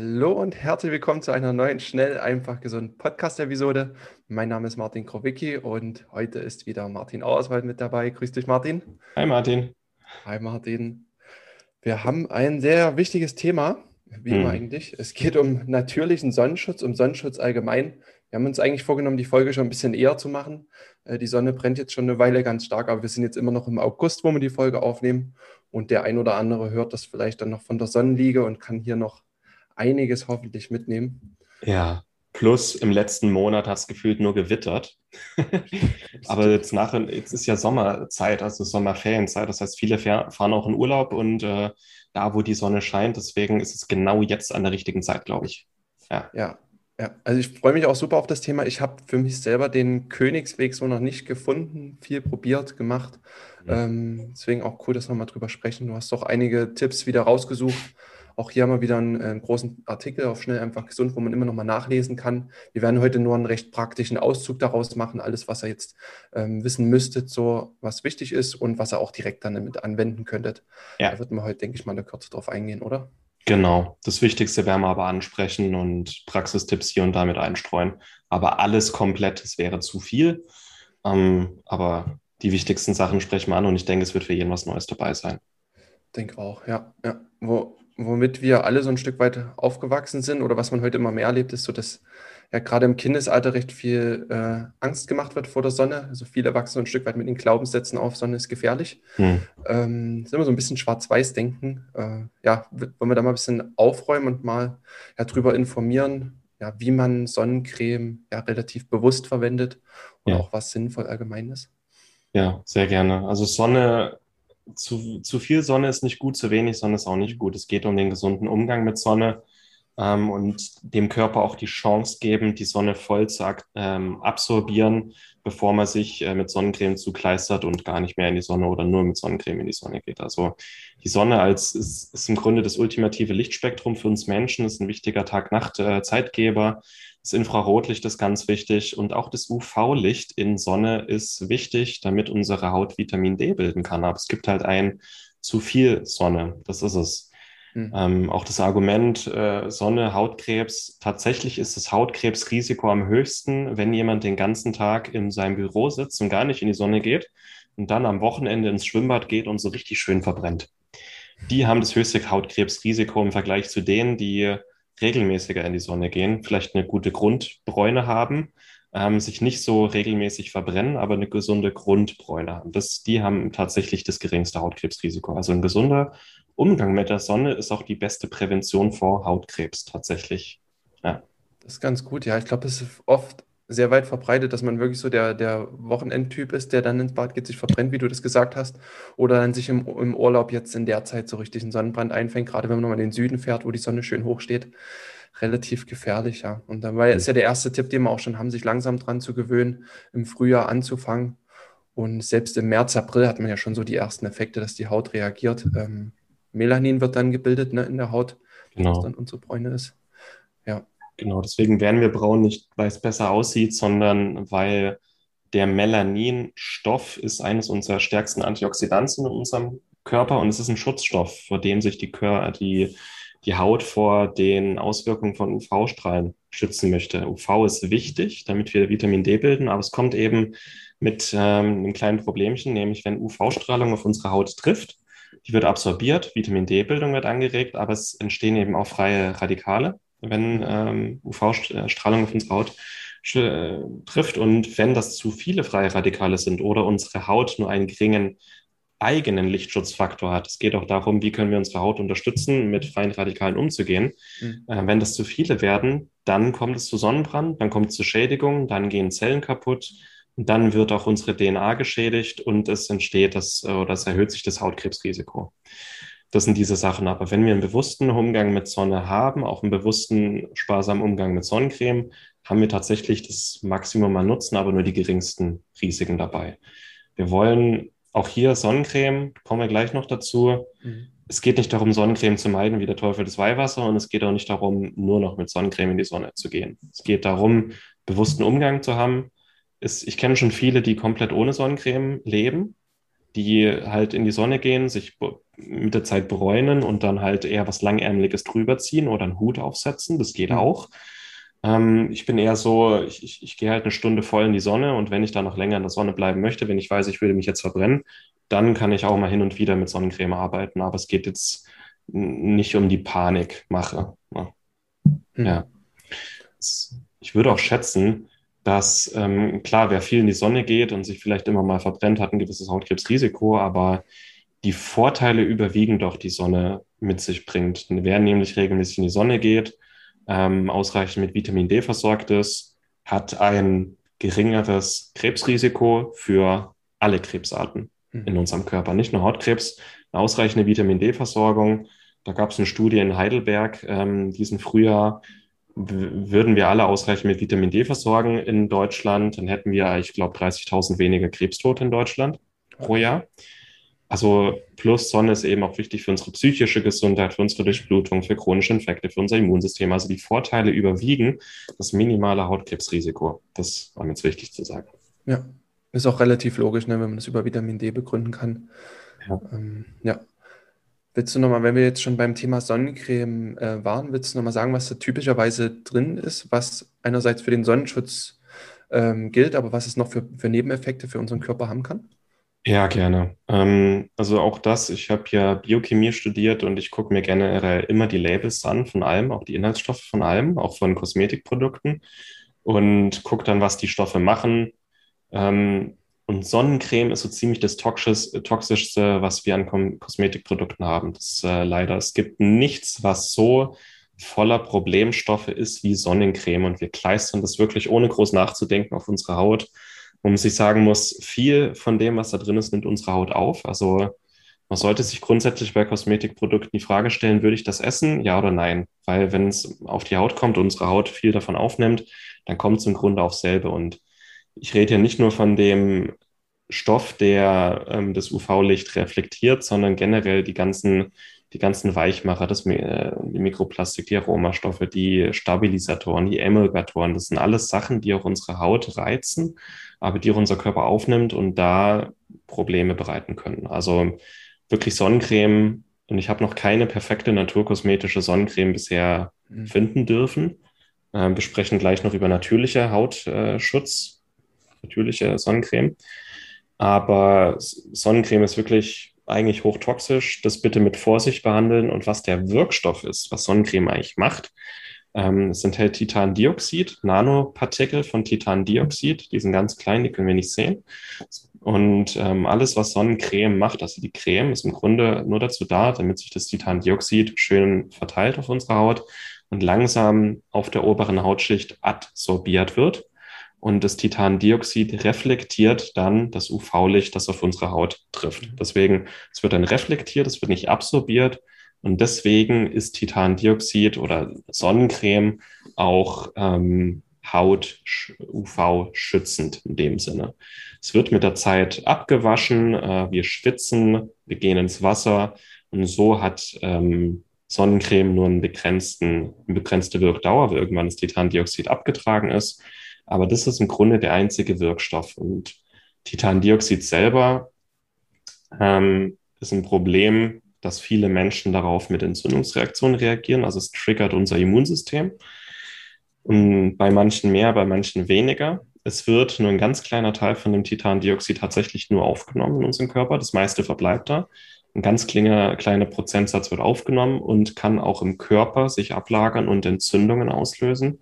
Hallo und herzlich willkommen zu einer neuen Schnell, einfach gesund Podcast-Episode. Mein Name ist Martin Krowicki und heute ist wieder Martin Auerswald mit dabei. Grüß dich, Martin. Hi, Martin. Hi, Martin. Wir haben ein sehr wichtiges Thema, wie hm. immer eigentlich. Es geht um natürlichen Sonnenschutz, um Sonnenschutz allgemein. Wir haben uns eigentlich vorgenommen, die Folge schon ein bisschen eher zu machen. Äh, die Sonne brennt jetzt schon eine Weile ganz stark, aber wir sind jetzt immer noch im August, wo wir die Folge aufnehmen. Und der ein oder andere hört das vielleicht dann noch von der Sonnenliege und kann hier noch einiges hoffentlich mitnehmen. Ja, plus im letzten Monat hast du gefühlt nur gewittert. Aber jetzt nachher, jetzt ist ja Sommerzeit, also Sommerferienzeit. Das heißt, viele fahren auch in Urlaub und äh, da, wo die Sonne scheint, deswegen ist es genau jetzt an der richtigen Zeit, glaube ich. Ja. ja. Ja, also ich freue mich auch super auf das Thema. Ich habe für mich selber den Königsweg so noch nicht gefunden, viel probiert, gemacht. Ja. Ähm, deswegen auch cool, dass wir mal drüber sprechen. Du hast doch einige Tipps wieder rausgesucht, auch hier haben wir wieder einen, einen, großen Artikel auf Schnell einfach gesund, wo man immer noch mal nachlesen kann. Wir werden heute nur einen recht praktischen Auszug daraus machen, alles, was ihr jetzt ähm, wissen müsstet, so was wichtig ist und was ihr auch direkt dann damit anwenden könntet. Ja. Da wird man heute, denke ich mal, eine Kürze drauf eingehen, oder? Genau. Das Wichtigste werden wir aber ansprechen und Praxistipps hier und da mit einstreuen. Aber alles komplett, das wäre zu viel. Ähm, aber die wichtigsten Sachen sprechen wir an und ich denke, es wird für jeden was Neues dabei sein. Denke auch, ja. ja. Wo, womit wir alle so ein Stück weit aufgewachsen sind oder was man heute immer mehr erlebt, ist so, dass ja gerade im Kindesalter recht viel äh, Angst gemacht wird vor der Sonne. Also viele wachsen so ein Stück weit mit den Glaubenssätzen auf, Sonne ist gefährlich. Hm. Ähm, ist immer so ein bisschen Schwarz-Weiß-Denken. Äh, ja, wollen wir da mal ein bisschen aufräumen und mal ja, drüber informieren, ja, wie man Sonnencreme ja, relativ bewusst verwendet und ja. auch was sinnvoll allgemein ist. Ja, sehr gerne. Also Sonne zu, zu viel Sonne ist nicht gut, zu wenig Sonne ist auch nicht gut. Es geht um den gesunden Umgang mit Sonne ähm, und dem Körper auch die Chance geben, die Sonne voll zu ähm, absorbieren, bevor man sich äh, mit Sonnencreme zukleistert und gar nicht mehr in die Sonne oder nur mit Sonnencreme in die Sonne geht. Also die Sonne als ist, ist im Grunde das ultimative Lichtspektrum für uns Menschen, ist ein wichtiger Tag-Nacht-Zeitgeber. Das Infrarotlicht ist ganz wichtig und auch das UV-Licht in Sonne ist wichtig, damit unsere Haut Vitamin D bilden kann. Aber es gibt halt ein zu viel Sonne, das ist es. Mhm. Ähm, auch das Argument äh, Sonne, Hautkrebs, tatsächlich ist das Hautkrebsrisiko am höchsten, wenn jemand den ganzen Tag in seinem Büro sitzt und gar nicht in die Sonne geht und dann am Wochenende ins Schwimmbad geht und so richtig schön verbrennt. Die haben das höchste Hautkrebsrisiko im Vergleich zu denen, die regelmäßiger in die Sonne gehen, vielleicht eine gute Grundbräune haben, ähm, sich nicht so regelmäßig verbrennen, aber eine gesunde Grundbräune haben. Das, die haben tatsächlich das geringste Hautkrebsrisiko. Also ein gesunder Umgang mit der Sonne ist auch die beste Prävention vor Hautkrebs tatsächlich. Ja. Das ist ganz gut, ja. Ich glaube, es ist oft sehr weit verbreitet, dass man wirklich so der, der Wochenendtyp ist, der dann ins Bad geht, sich verbrennt, wie du das gesagt hast, oder dann sich im, im Urlaub jetzt in der Zeit so richtig einen Sonnenbrand einfängt, gerade wenn man nochmal in den Süden fährt, wo die Sonne schön hoch steht. Relativ gefährlich, ja. Und dabei ist ja der erste Tipp, den wir auch schon haben, sich langsam dran zu gewöhnen, im Frühjahr anzufangen. Und selbst im März, April hat man ja schon so die ersten Effekte, dass die Haut reagiert. Ähm, Melanin wird dann gebildet ne, in der Haut, genau. was dann unsere Bräune ist. Ja. Genau, deswegen werden wir braun nicht, weil es besser aussieht, sondern weil der Melaninstoff ist eines unserer stärksten Antioxidantien in unserem Körper und es ist ein Schutzstoff, vor dem sich die, die, die Haut vor den Auswirkungen von UV-Strahlen schützen möchte. UV ist wichtig, damit wir Vitamin D bilden, aber es kommt eben mit ähm, einem kleinen Problemchen, nämlich wenn UV-Strahlung auf unsere Haut trifft, die wird absorbiert, Vitamin D-Bildung wird angeregt, aber es entstehen eben auch freie Radikale wenn ähm, UV-Strahlung auf unsere Haut äh, trifft. Und wenn das zu viele freie Radikale sind oder unsere Haut nur einen geringen eigenen Lichtschutzfaktor hat. Es geht auch darum, wie können wir unsere Haut unterstützen, mit freien Radikalen umzugehen. Mhm. Äh, wenn das zu viele werden, dann kommt es zu Sonnenbrand, dann kommt es zu Schädigungen, dann gehen Zellen kaputt, und dann wird auch unsere DNA geschädigt und es entsteht das, oder es erhöht sich das Hautkrebsrisiko. Das sind diese Sachen. Aber wenn wir einen bewussten Umgang mit Sonne haben, auch einen bewussten, sparsamen Umgang mit Sonnencreme, haben wir tatsächlich das Maximum an Nutzen, aber nur die geringsten Risiken dabei. Wir wollen auch hier Sonnencreme, kommen wir gleich noch dazu. Mhm. Es geht nicht darum, Sonnencreme zu meiden wie der Teufel des Weihwasser und es geht auch nicht darum, nur noch mit Sonnencreme in die Sonne zu gehen. Es geht darum, bewussten Umgang zu haben. Ich kenne schon viele, die komplett ohne Sonnencreme leben, die halt in die Sonne gehen, sich mit der Zeit bräunen und dann halt eher was Langärmeliges drüber ziehen oder einen Hut aufsetzen. Das geht mhm. auch. Ähm, ich bin eher so, ich, ich, ich gehe halt eine Stunde voll in die Sonne und wenn ich dann noch länger in der Sonne bleiben möchte, wenn ich weiß, ich würde mich jetzt verbrennen, dann kann ich auch mal hin und wieder mit Sonnencreme arbeiten. Aber es geht jetzt nicht um die Panikmache. Ja. Hm. ja. Ich würde auch schätzen, dass, ähm, klar, wer viel in die Sonne geht und sich vielleicht immer mal verbrennt, hat ein gewisses Hautkrebsrisiko, aber die Vorteile überwiegen doch, die Sonne mit sich bringt. Wer nämlich regelmäßig in die Sonne geht, ähm, ausreichend mit Vitamin D versorgt ist, hat ein geringeres Krebsrisiko für alle Krebsarten mhm. in unserem Körper, nicht nur Hautkrebs, eine ausreichende Vitamin D-Versorgung. Da gab es eine Studie in Heidelberg ähm, diesen Frühjahr, würden wir alle ausreichend mit Vitamin D versorgen in Deutschland, dann hätten wir, ich glaube, 30.000 weniger Krebstote in Deutschland pro Jahr. Also plus Sonne ist eben auch wichtig für unsere psychische Gesundheit, für unsere Durchblutung, für chronische Infekte, für unser Immunsystem. Also die Vorteile überwiegen das minimale Hautkrebsrisiko. Das war mir jetzt wichtig zu sagen. Ja, ist auch relativ logisch, ne, wenn man das über Vitamin D begründen kann. Ja. Ähm, ja. Willst du nochmal, wenn wir jetzt schon beim Thema Sonnencreme äh, waren, willst du nochmal sagen, was da typischerweise drin ist, was einerseits für den Sonnenschutz ähm, gilt, aber was es noch für, für Nebeneffekte für unseren Körper haben kann? Ja, gerne. Ähm, also auch das, ich habe ja Biochemie studiert und ich gucke mir generell immer die Labels an von allem, auch die Inhaltsstoffe von allem, auch von Kosmetikprodukten und gucke dann, was die Stoffe machen. Ähm, und Sonnencreme ist so ziemlich das Toxisch, Toxischste, was wir an Kosmetikprodukten haben. Das äh, leider, es gibt nichts, was so voller Problemstoffe ist wie Sonnencreme und wir kleistern das wirklich ohne groß nachzudenken auf unsere Haut wo man sich sagen muss, viel von dem, was da drin ist, nimmt unsere Haut auf. Also man sollte sich grundsätzlich bei Kosmetikprodukten die Frage stellen, würde ich das essen, ja oder nein? Weil wenn es auf die Haut kommt und unsere Haut viel davon aufnimmt, dann kommt es im Grunde auf selbe. Und ich rede ja nicht nur von dem Stoff, der ähm, das UV-Licht reflektiert, sondern generell die ganzen, die ganzen Weichmacher, das, äh, die Mikroplastik, die Aromastoffe, die Stabilisatoren, die Emulgatoren, das sind alles Sachen, die auch unsere Haut reizen aber die auch unser Körper aufnimmt und da Probleme bereiten können. Also wirklich Sonnencreme und ich habe noch keine perfekte naturkosmetische Sonnencreme bisher mhm. finden dürfen. Äh, wir sprechen gleich noch über natürliche Hautschutz, natürliche Sonnencreme. Aber Sonnencreme ist wirklich eigentlich hochtoxisch. Das bitte mit Vorsicht behandeln. Und was der Wirkstoff ist, was Sonnencreme eigentlich macht, ähm, es enthält Titandioxid, Nanopartikel von Titandioxid, die sind ganz klein, die können wir nicht sehen. Und ähm, alles, was Sonnencreme macht, also die Creme, ist im Grunde nur dazu da, damit sich das Titandioxid schön verteilt auf unserer Haut und langsam auf der oberen Hautschicht adsorbiert wird. Und das Titandioxid reflektiert dann das UV-Licht, das auf unsere Haut trifft. Mhm. Deswegen, es wird dann reflektiert, es wird nicht absorbiert und deswegen ist Titandioxid oder Sonnencreme auch ähm, Haut UV schützend in dem Sinne. Es wird mit der Zeit abgewaschen, äh, wir schwitzen, wir gehen ins Wasser und so hat ähm, Sonnencreme nur einen begrenzten, eine begrenzte Wirkdauer, weil irgendwann das Titandioxid abgetragen ist. Aber das ist im Grunde der einzige Wirkstoff. Und Titandioxid selber ähm, ist ein Problem, dass viele Menschen darauf mit Entzündungsreaktionen reagieren. Also es triggert unser Immunsystem. Und bei manchen mehr, bei manchen weniger. Es wird nur ein ganz kleiner Teil von dem Titandioxid tatsächlich nur aufgenommen in unserem Körper. Das meiste verbleibt da. Ein ganz kleiner, kleiner Prozentsatz wird aufgenommen und kann auch im Körper sich ablagern und Entzündungen auslösen.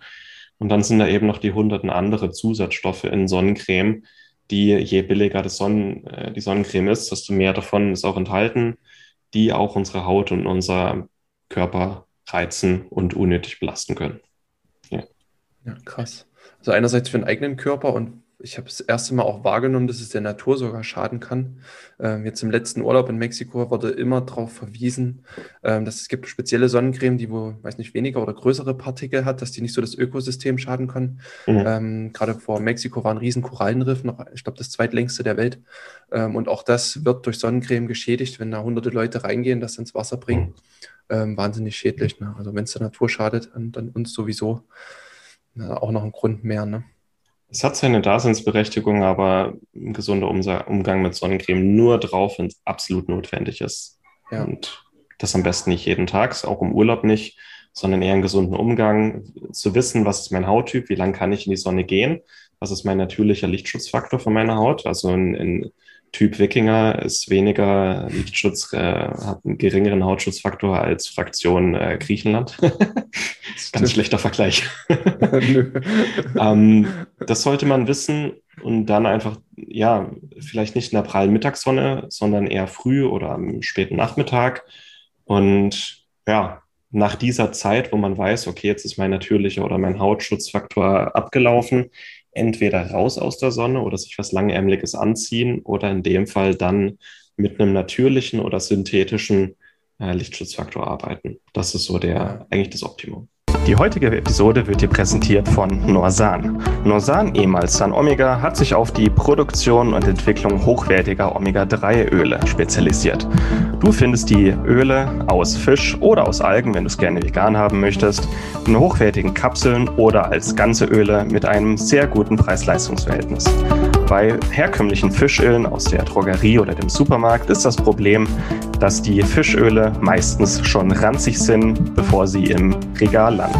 Und dann sind da eben noch die hunderten andere Zusatzstoffe in Sonnencreme, die je billiger das Sonnen, äh, die Sonnencreme ist, desto mehr davon ist auch enthalten die auch unsere Haut und unser Körper reizen und unnötig belasten können. Ja. ja, krass. Also einerseits für den eigenen Körper und ich habe das erste Mal auch wahrgenommen, dass es der Natur sogar schaden kann. Ähm, jetzt im letzten Urlaub in Mexiko wurde immer darauf verwiesen, ähm, dass es gibt spezielle Sonnencreme, die wo, weiß nicht, weniger oder größere Partikel hat, dass die nicht so das Ökosystem schaden können. Mhm. Ähm, gerade vor Mexiko war ein riesen Korallenriff, noch, ich glaube, das zweitlängste der Welt. Ähm, und auch das wird durch Sonnencreme geschädigt, wenn da hunderte Leute reingehen, das ins Wasser bringen. Mhm. Ähm, wahnsinnig schädlich. Ne? Also wenn es der Natur schadet, dann, dann uns sowieso. Na, auch noch ein Grund mehr. Ne? Es hat seine Daseinsberechtigung, aber ein gesunder Umgang mit Sonnencreme nur drauf, wenn es absolut notwendig ist. Ja. Und das am besten nicht jeden Tag, auch im Urlaub nicht, sondern eher einen gesunden Umgang, zu wissen, was ist mein Hauttyp, wie lange kann ich in die Sonne gehen, was ist mein natürlicher Lichtschutzfaktor von meiner Haut. Also in, in Typ Wikinger ist weniger Lichtschutz, äh, hat einen geringeren Hautschutzfaktor als Fraktion äh, Griechenland. Ganz schlechter Vergleich. ähm, das sollte man wissen und dann einfach, ja, vielleicht nicht in der prallen Mittagssonne, sondern eher früh oder am späten Nachmittag. Und ja, nach dieser Zeit, wo man weiß, okay, jetzt ist mein natürlicher oder mein Hautschutzfaktor abgelaufen, entweder raus aus der Sonne oder sich was Langärmeliges anziehen oder in dem Fall dann mit einem natürlichen oder synthetischen äh, Lichtschutzfaktor arbeiten. Das ist so der eigentlich das Optimum. Die heutige Episode wird dir präsentiert von Norsan. Norsan, ehemals San Omega, hat sich auf die Produktion und Entwicklung hochwertiger Omega-3-Öle spezialisiert. Du findest die Öle aus Fisch oder aus Algen, wenn du es gerne vegan haben möchtest, in hochwertigen Kapseln oder als ganze Öle mit einem sehr guten Preis-Leistungs-Verhältnis. Bei herkömmlichen Fischölen aus der Drogerie oder dem Supermarkt ist das Problem, dass die Fischöle meistens schon ranzig sind, bevor sie im Regal landen.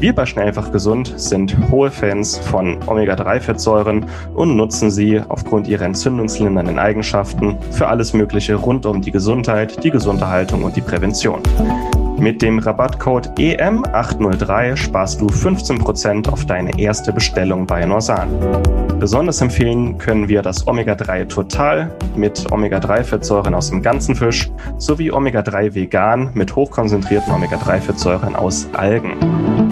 Wir bei Schnellfach Gesund sind hohe Fans von Omega-3-Fettsäuren und nutzen sie aufgrund ihrer entzündungslindernden Eigenschaften für alles Mögliche rund um die Gesundheit, die Gesunderhaltung und die Prävention. Mit dem Rabattcode EM803 sparst du 15% auf deine erste Bestellung bei Norsan. Besonders empfehlen können wir das Omega-3 Total mit Omega-3-Fettsäuren aus dem ganzen Fisch sowie Omega-3 Vegan mit hochkonzentrierten Omega-3-Fettsäuren aus Algen.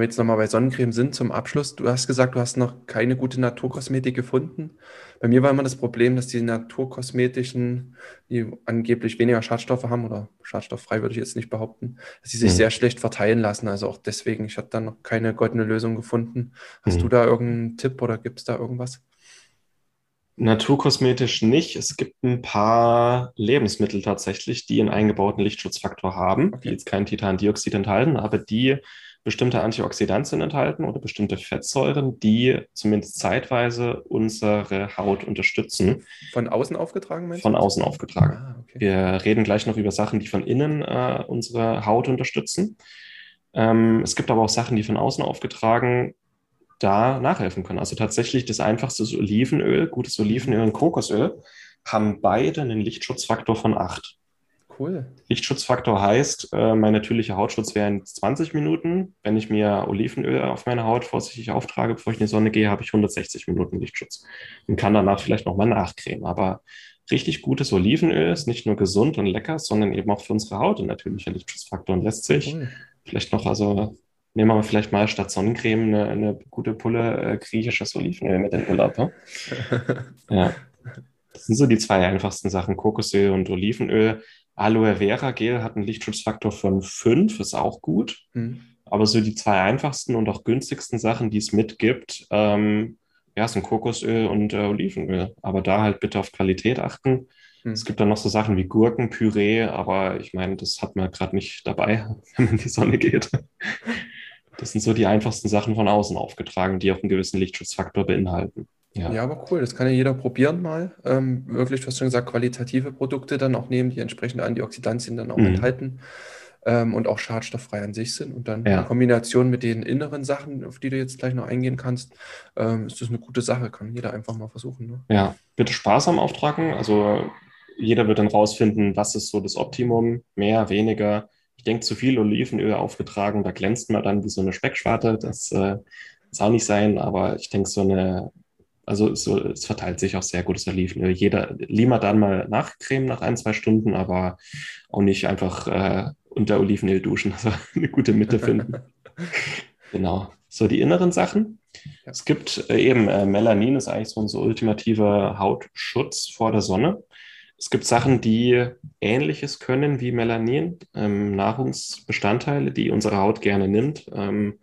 Wir jetzt nochmal bei Sonnencreme sind zum Abschluss, du hast gesagt, du hast noch keine gute Naturkosmetik gefunden. Bei mir war immer das Problem, dass die naturkosmetischen, die angeblich weniger Schadstoffe haben oder schadstofffrei würde ich jetzt nicht behaupten, dass sie sich mhm. sehr schlecht verteilen lassen. Also auch deswegen, ich habe da noch keine goldene Lösung gefunden. Hast mhm. du da irgendeinen Tipp oder gibt es da irgendwas? Naturkosmetisch nicht. Es gibt ein paar Lebensmittel tatsächlich, die einen eingebauten Lichtschutzfaktor haben, okay. die jetzt kein Titandioxid enthalten, aber die bestimmte Antioxidantien enthalten oder bestimmte Fettsäuren, die zumindest zeitweise unsere Haut unterstützen. Von außen aufgetragen, meinst du? Von außen aufgetragen. Ah, okay. Wir reden gleich noch über Sachen, die von innen äh, unsere Haut unterstützen. Ähm, es gibt aber auch Sachen, die von außen aufgetragen da nachhelfen können. Also tatsächlich das einfachste Olivenöl, gutes Olivenöl und Kokosöl haben beide einen Lichtschutzfaktor von 8. Cool. Lichtschutzfaktor heißt, äh, mein natürlicher Hautschutz wäre in 20 Minuten. Wenn ich mir Olivenöl auf meine Haut vorsichtig auftrage, bevor ich in die Sonne gehe, habe ich 160 Minuten Lichtschutz und kann danach vielleicht nochmal nachcremen. Aber richtig gutes Olivenöl ist nicht nur gesund und lecker, sondern eben auch für unsere Haut ein natürlicher Lichtschutzfaktor und lässt sich cool. vielleicht noch, also nehmen wir vielleicht mal statt Sonnencreme eine, eine gute Pulle äh, griechisches Olivenöl mit in Urlaub. Ne? ja. Das sind so die zwei einfachsten Sachen, Kokosöl und Olivenöl. Aloe Vera Gel hat einen Lichtschutzfaktor von 5, ist auch gut. Mhm. Aber so die zwei einfachsten und auch günstigsten Sachen, die es mitgibt, ähm, ja, sind Kokosöl und äh, Olivenöl. Aber da halt bitte auf Qualität achten. Hm. Es gibt dann noch so Sachen wie Gurkenpüree, aber ich meine, das hat man gerade nicht dabei, wenn man in die Sonne geht. Das sind so die einfachsten Sachen von außen aufgetragen, die auch einen gewissen Lichtschutzfaktor beinhalten. Ja. ja, aber cool, das kann ja jeder probieren mal. Ähm, wirklich, du hast schon gesagt, qualitative Produkte dann auch nehmen, die entsprechende Antioxidantien dann auch mhm. enthalten ähm, und auch schadstofffrei an sich sind. Und dann ja. in Kombination mit den inneren Sachen, auf die du jetzt gleich noch eingehen kannst, ähm, ist das eine gute Sache, kann jeder einfach mal versuchen. Ne? Ja, bitte sparsam auftragen. Also jeder wird dann rausfinden, was ist so das Optimum, mehr, weniger. Ich denke, zu viel Olivenöl aufgetragen, da glänzt man dann wie so eine Speckschwarte. Das äh, soll nicht sein, aber ich denke, so eine also so, es verteilt sich auch sehr gut, das Olivenöl. Jeder lieber dann mal nachcremen nach ein, zwei Stunden, aber auch nicht einfach äh, unter Olivenöl duschen, also eine gute Mitte finden. genau. So die inneren Sachen. Ja. Es gibt äh, eben äh, Melanin, ist eigentlich so unser ultimativer Hautschutz vor der Sonne. Es gibt Sachen, die Ähnliches können wie Melanin, ähm, Nahrungsbestandteile, die unsere Haut gerne nimmt. Ähm,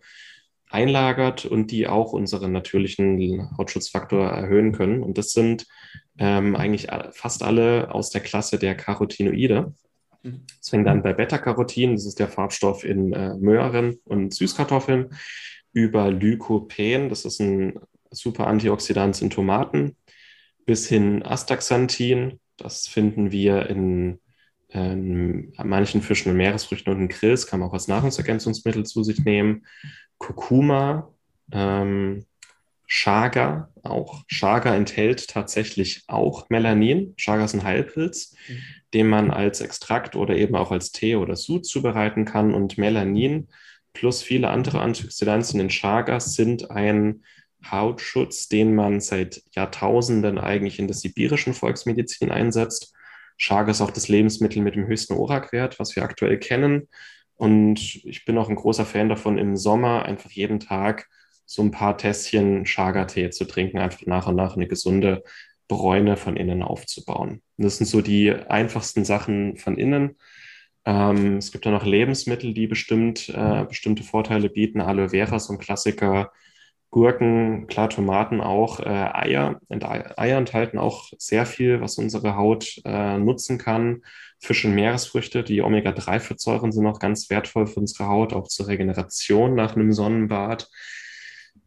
einlagert und die auch unseren natürlichen Hautschutzfaktor erhöhen können. Und das sind ähm, eigentlich fast alle aus der Klasse der Carotinoide. Mhm. Das fängt dann bei Beta-Carotin, das ist der Farbstoff in äh, Möhren und Süßkartoffeln, über Lycopene, das ist ein super Antioxidant in Tomaten, bis hin Astaxanthin, das finden wir in ähm, manchen Fischen und Meeresfrüchten und in Grills, kann man auch als Nahrungsergänzungsmittel zu sich nehmen. Kurkuma, ähm, Chaga auch. Chaga enthält tatsächlich auch Melanin. Chaga ist ein Heilpilz, mhm. den man als Extrakt oder eben auch als Tee oder Sud zubereiten kann. Und Melanin plus viele andere Antioxidantien in Chaga sind ein Hautschutz, den man seit Jahrtausenden eigentlich in der sibirischen Volksmedizin einsetzt. Chaga ist auch das Lebensmittel mit dem höchsten ORAC-Wert, was wir aktuell kennen. Und ich bin auch ein großer Fan davon, im Sommer einfach jeden Tag so ein paar Tässchen Chaga-Tee zu trinken, einfach nach und nach eine gesunde Bräune von innen aufzubauen. Und das sind so die einfachsten Sachen von innen. Ähm, es gibt auch noch Lebensmittel, die bestimmt äh, bestimmte Vorteile bieten. Aloe Vera, so ein Klassiker. Gurken, klar, Tomaten auch. Äh, Eier. Und Eier enthalten auch sehr viel, was unsere Haut äh, nutzen kann. Fisch- und Meeresfrüchte, die Omega-3-Fettsäuren sind auch ganz wertvoll für unsere Haut, auch zur Regeneration nach einem Sonnenbad.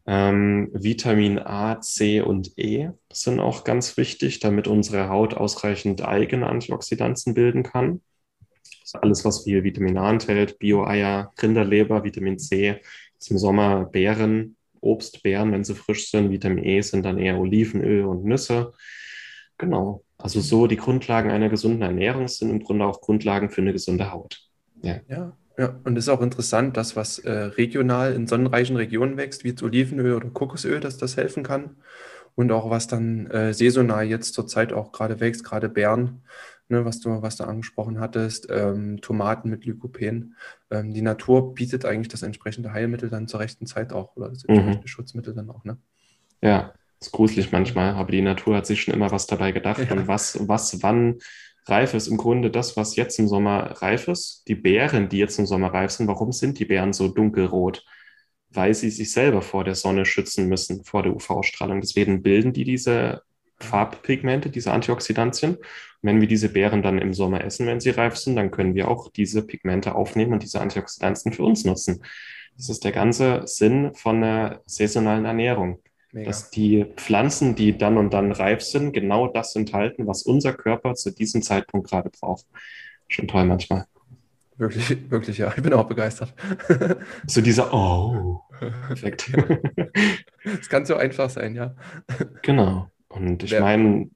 Ähm, Vitamin A, C und E sind auch ganz wichtig, damit unsere Haut ausreichend eigene Antioxidantien bilden kann. Also alles, was viel Vitamin A enthält, Bio-Eier, Rinderleber, Vitamin C, im Sommer Beeren, Obst, Beeren, wenn sie frisch sind. Vitamin E sind dann eher Olivenöl und Nüsse. Genau. Also so die Grundlagen einer gesunden Ernährung sind im Grunde auch Grundlagen für eine gesunde Haut. Ja. ja. Ja, und es ist auch interessant, dass was äh, regional in sonnenreichen Regionen wächst, wie jetzt Olivenöl oder Kokosöl, dass das helfen kann. Und auch was dann äh, saisonal jetzt zurzeit auch gerade wächst, gerade Beeren, ne, was du, was du angesprochen hattest, ähm, Tomaten mit Lykopen. Ähm, die Natur bietet eigentlich das entsprechende Heilmittel dann zur rechten Zeit auch oder das entsprechende mhm. Schutzmittel dann auch, ne? Ja, ist gruselig manchmal, aber die Natur hat sich schon immer was dabei gedacht ja. und was, was wann reif ist. Im Grunde das, was jetzt im Sommer reif ist. Die Beeren, die jetzt im Sommer reif sind, warum sind die Beeren so dunkelrot? Weil sie sich selber vor der Sonne schützen müssen, vor der UV-Strahlung. Deswegen bilden die diese Farbpigmente, diese Antioxidantien. Wenn wir diese Beeren dann im Sommer essen, wenn sie reif sind, dann können wir auch diese Pigmente aufnehmen und diese Antioxidantien für uns nutzen. Das ist der ganze Sinn von der saisonalen Ernährung. Mega. dass die Pflanzen, die dann und dann reif sind, genau das enthalten, was unser Körper zu diesem Zeitpunkt gerade braucht. Schon toll manchmal. Wirklich, wirklich, ja. Ich bin auch begeistert. so dieser Oh, perfekt. Es kann so einfach sein, ja. Genau. Und ich meine,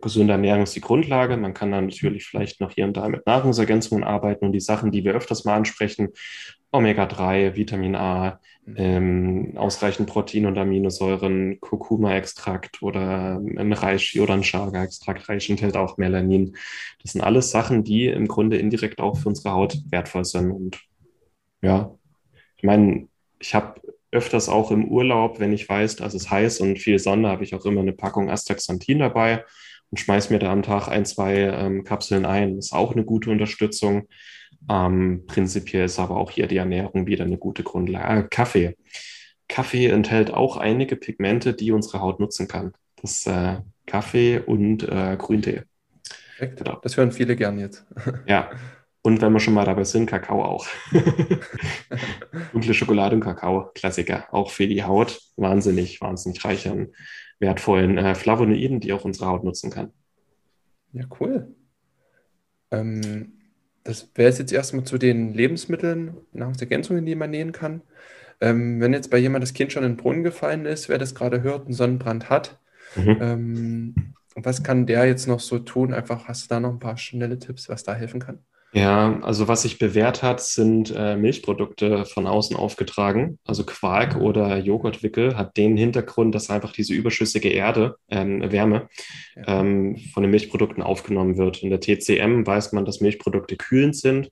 gesunde Ernährung ist die Grundlage. Man kann dann natürlich vielleicht noch hier und da mit Nahrungsergänzungen arbeiten und die Sachen, die wir öfters mal ansprechen, Omega-3, Vitamin A, mhm. ähm, ausreichend Protein und Aminosäuren, Kurkuma-Extrakt oder ein Reishi oder ein Chaga-Extrakt. Reishi enthält auch Melanin. Das sind alles Sachen, die im Grunde indirekt auch für unsere Haut wertvoll sind. Und ja, ich meine, ich habe öfters auch im Urlaub, wenn ich weiß, dass es heiß und viel Sonne, habe ich auch immer eine Packung Astaxanthin dabei und schmeiße mir da am Tag ein, zwei ähm, Kapseln ein. Das ist auch eine gute Unterstützung. Ähm, prinzipiell ist aber auch hier die Ernährung wieder eine gute Grundlage. Äh, Kaffee. Kaffee enthält auch einige Pigmente, die unsere Haut nutzen kann. Das äh, Kaffee und äh, Grüntee. Perfekt. Genau. Das hören viele gern jetzt. Ja. Und wenn wir schon mal dabei sind, Kakao auch. Dunkle Schokolade und Kakao, Klassiker. Auch für die Haut wahnsinnig, wahnsinnig reich an wertvollen äh, Flavonoiden, die auch unsere Haut nutzen kann. Ja, cool. Ähm, das wäre jetzt erstmal zu den Lebensmitteln, Nahrungsergänzungen, die man nehmen kann. Ähm, wenn jetzt bei jemand das Kind schon in den Brunnen gefallen ist, wer das gerade hört, einen Sonnenbrand hat, mhm. ähm, was kann der jetzt noch so tun? Einfach hast du da noch ein paar schnelle Tipps, was da helfen kann? Ja, also was sich bewährt hat, sind äh, Milchprodukte von außen aufgetragen. Also Quark oder Joghurtwickel hat den Hintergrund, dass einfach diese überschüssige Erde, ähm, Wärme ähm, von den Milchprodukten aufgenommen wird. In der TCM weiß man, dass Milchprodukte kühlend sind.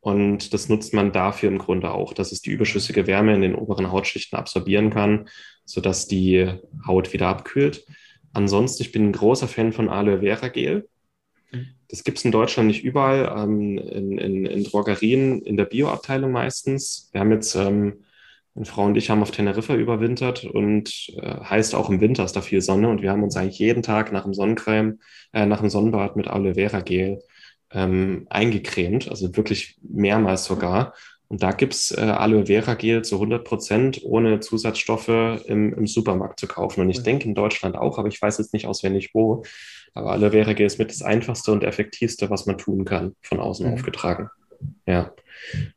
Und das nutzt man dafür im Grunde auch, dass es die überschüssige Wärme in den oberen Hautschichten absorbieren kann, sodass die Haut wieder abkühlt. Ansonsten, ich bin ein großer Fan von Aloe Vera Gel. Das gibt es in Deutschland nicht überall, ähm, in, in, in, Drogerien, in der Bioabteilung meistens. Wir haben jetzt, ähm, meine Frau und ich haben auf Teneriffa überwintert und äh, heißt auch im Winter ist da viel Sonne und wir haben uns eigentlich jeden Tag nach dem Sonnencreme, äh, nach dem Sonnenbad mit Aloe Vera Gel ähm, eingecremt, also wirklich mehrmals sogar. Und da gibt es äh, Aloe Vera Gel zu 100 Prozent ohne Zusatzstoffe im, im Supermarkt zu kaufen. Und ich denke in Deutschland auch, aber ich weiß jetzt nicht auswendig wo. Aber Aloe ist mit das einfachste und effektivste, was man tun kann, von außen mhm. aufgetragen. Ja.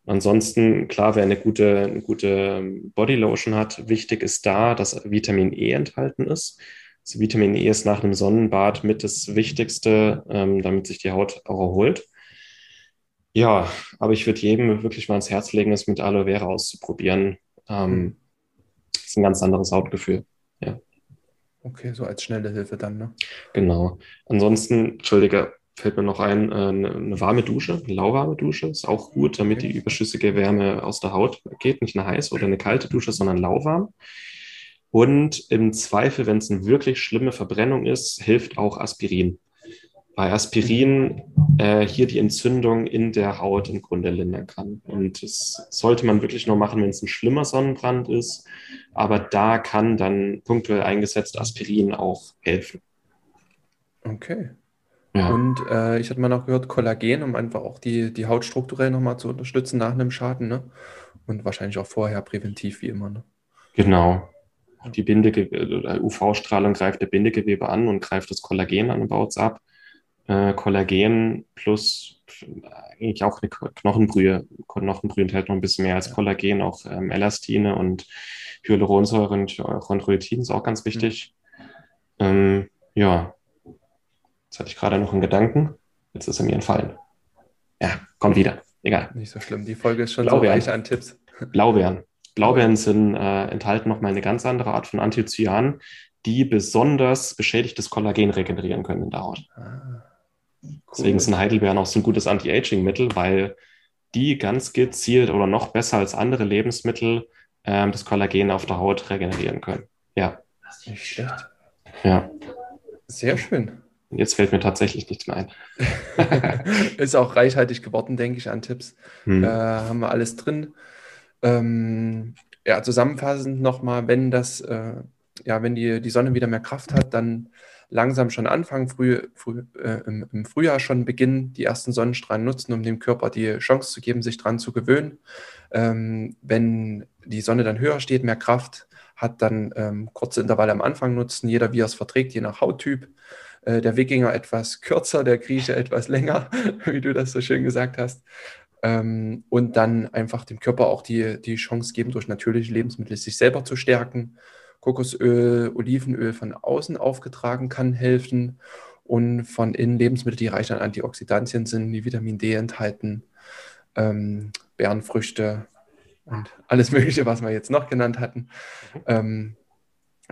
Ansonsten, klar, wer eine gute, eine gute ähm, Bodylotion hat, wichtig ist da, dass Vitamin E enthalten ist. Also Vitamin E ist nach einem Sonnenbad mit das Wichtigste, ähm, damit sich die Haut auch erholt. Ja, aber ich würde jedem wirklich mal ins Herz legen, es mit Aloe Vera auszuprobieren. Ähm, mhm. ist ein ganz anderes Hautgefühl. Ja. Okay, so als schnelle Hilfe dann, ne? Genau. Ansonsten, Entschuldige, fällt mir noch ein, eine, äh, eine warme Dusche, eine lauwarme Dusche ist auch gut, damit die überschüssige Wärme aus der Haut geht. Nicht eine heiße oder eine kalte Dusche, sondern lauwarm. Und im Zweifel, wenn es eine wirklich schlimme Verbrennung ist, hilft auch Aspirin. Weil Aspirin äh, hier die Entzündung in der Haut im Grunde lindern kann. Und das sollte man wirklich nur machen, wenn es ein schlimmer Sonnenbrand ist. Aber da kann dann punktuell eingesetzt Aspirin auch helfen. Okay. Ja. Und äh, ich hatte mal noch gehört, Kollagen, um einfach auch die, die Haut strukturell nochmal zu unterstützen nach einem Schaden. Ne? Und wahrscheinlich auch vorher präventiv, wie immer. Ne? Genau. Die Bindegewebe, UV-Strahlung greift der Bindegewebe an und greift das Kollagen an und baut es ab äh, Kollagen plus eigentlich auch eine Knochenbrühe. Knochenbrühe enthält noch ein bisschen mehr als Kollagen, auch ähm, Elastine und Hyaluronsäure und Chondroitin ist auch ganz wichtig. Mhm. Ähm, ja, jetzt hatte ich gerade noch einen Gedanken. Jetzt ist er mir entfallen. Ja, kommt wieder. Egal. Nicht so schlimm. Die Folge ist schon Blaubeeren. so reich an Tipps. Blaubeeren. Blaubeeren sind, äh, enthalten nochmal eine ganz andere Art von Anthocyan, die besonders beschädigtes Kollagen regenerieren können in der Haut. Ah. Cool. Deswegen sind Heidelbeeren auch so ein gutes Anti-Aging-Mittel, weil die ganz gezielt oder noch besser als andere Lebensmittel ähm, das Kollagen auf der Haut regenerieren können. Ja. Das ist nicht schlecht. Ja. Sehr schön. Jetzt fällt mir tatsächlich nichts mehr ein. ist auch reichhaltig geworden, denke ich, an Tipps. Hm. Äh, haben wir alles drin. Ähm, ja, zusammenfassend nochmal, wenn das, äh, ja, wenn die, die Sonne wieder mehr Kraft hat, dann langsam schon anfangen, früh, früh äh, im, im, Frühjahr schon beginnen, die ersten Sonnenstrahlen nutzen, um dem Körper die Chance zu geben, sich daran zu gewöhnen. Ähm, wenn die Sonne dann höher steht, mehr Kraft hat, dann ähm, kurze Intervalle am Anfang nutzen, jeder wie er es verträgt, je nach Hauttyp. Äh, der Wikinger etwas kürzer, der Grieche etwas länger, wie du das so schön gesagt hast. Ähm, und dann einfach dem Körper auch die, die Chance geben, durch natürliche Lebensmittel sich selber zu stärken Kokosöl, Olivenöl von außen aufgetragen kann helfen und von innen Lebensmittel, die reich an Antioxidantien sind, die Vitamin D enthalten, ähm, Beerenfrüchte und alles Mögliche, was wir jetzt noch genannt hatten. Ähm,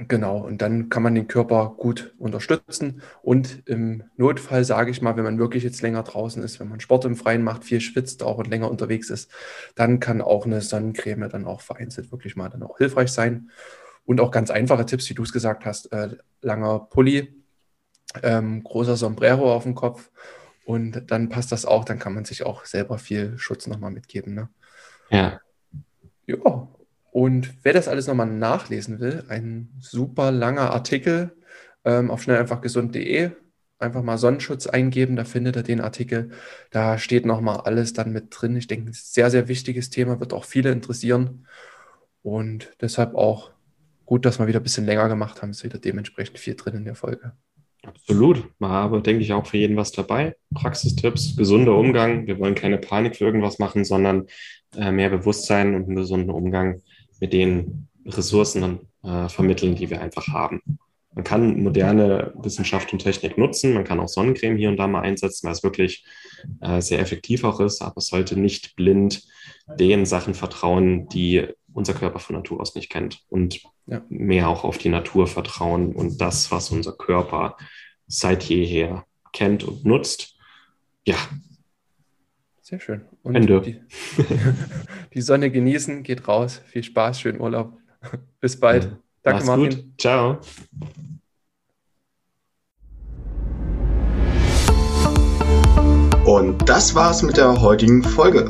genau, und dann kann man den Körper gut unterstützen und im Notfall, sage ich mal, wenn man wirklich jetzt länger draußen ist, wenn man Sport im Freien macht, viel schwitzt auch und länger unterwegs ist, dann kann auch eine Sonnencreme dann auch vereinzelt wirklich mal dann auch hilfreich sein. Und auch ganz einfache Tipps, wie du es gesagt hast. Äh, langer Pulli, ähm, großer Sombrero auf dem Kopf und dann passt das auch. Dann kann man sich auch selber viel Schutz nochmal mitgeben. Ne? Ja. Ja. Und wer das alles nochmal nachlesen will, ein super langer Artikel ähm, auf schnelleinfachgesund.de einfach mal Sonnenschutz eingeben, da findet ihr den Artikel. Da steht nochmal alles dann mit drin. Ich denke, ein sehr, sehr wichtiges Thema, wird auch viele interessieren. Und deshalb auch gut, dass wir wieder ein bisschen länger gemacht haben. Ist wieder dementsprechend viel drin in der Folge. Absolut. Man habe, denke ich, auch für jeden was dabei. Praxistipps, gesunder Umgang. Wir wollen keine Panik für irgendwas machen, sondern äh, mehr Bewusstsein und einen gesunden Umgang mit den Ressourcen äh, vermitteln, die wir einfach haben. Man kann moderne Wissenschaft und Technik nutzen. Man kann auch Sonnencreme hier und da mal einsetzen, weil es wirklich äh, sehr effektiv auch ist. Aber es sollte nicht blind den Sachen vertrauen, die unser Körper von Natur aus nicht kennt. Und ja. mehr auch auf die Natur vertrauen und das, was unser Körper seit jeher kennt und nutzt. Ja. Sehr schön. Und Ende. Die, die Sonne genießen, geht raus. Viel Spaß, schönen Urlaub. Bis bald. Ja. Danke, Mach's Martin. Gut. Ciao. Und das war's mit der heutigen Folge.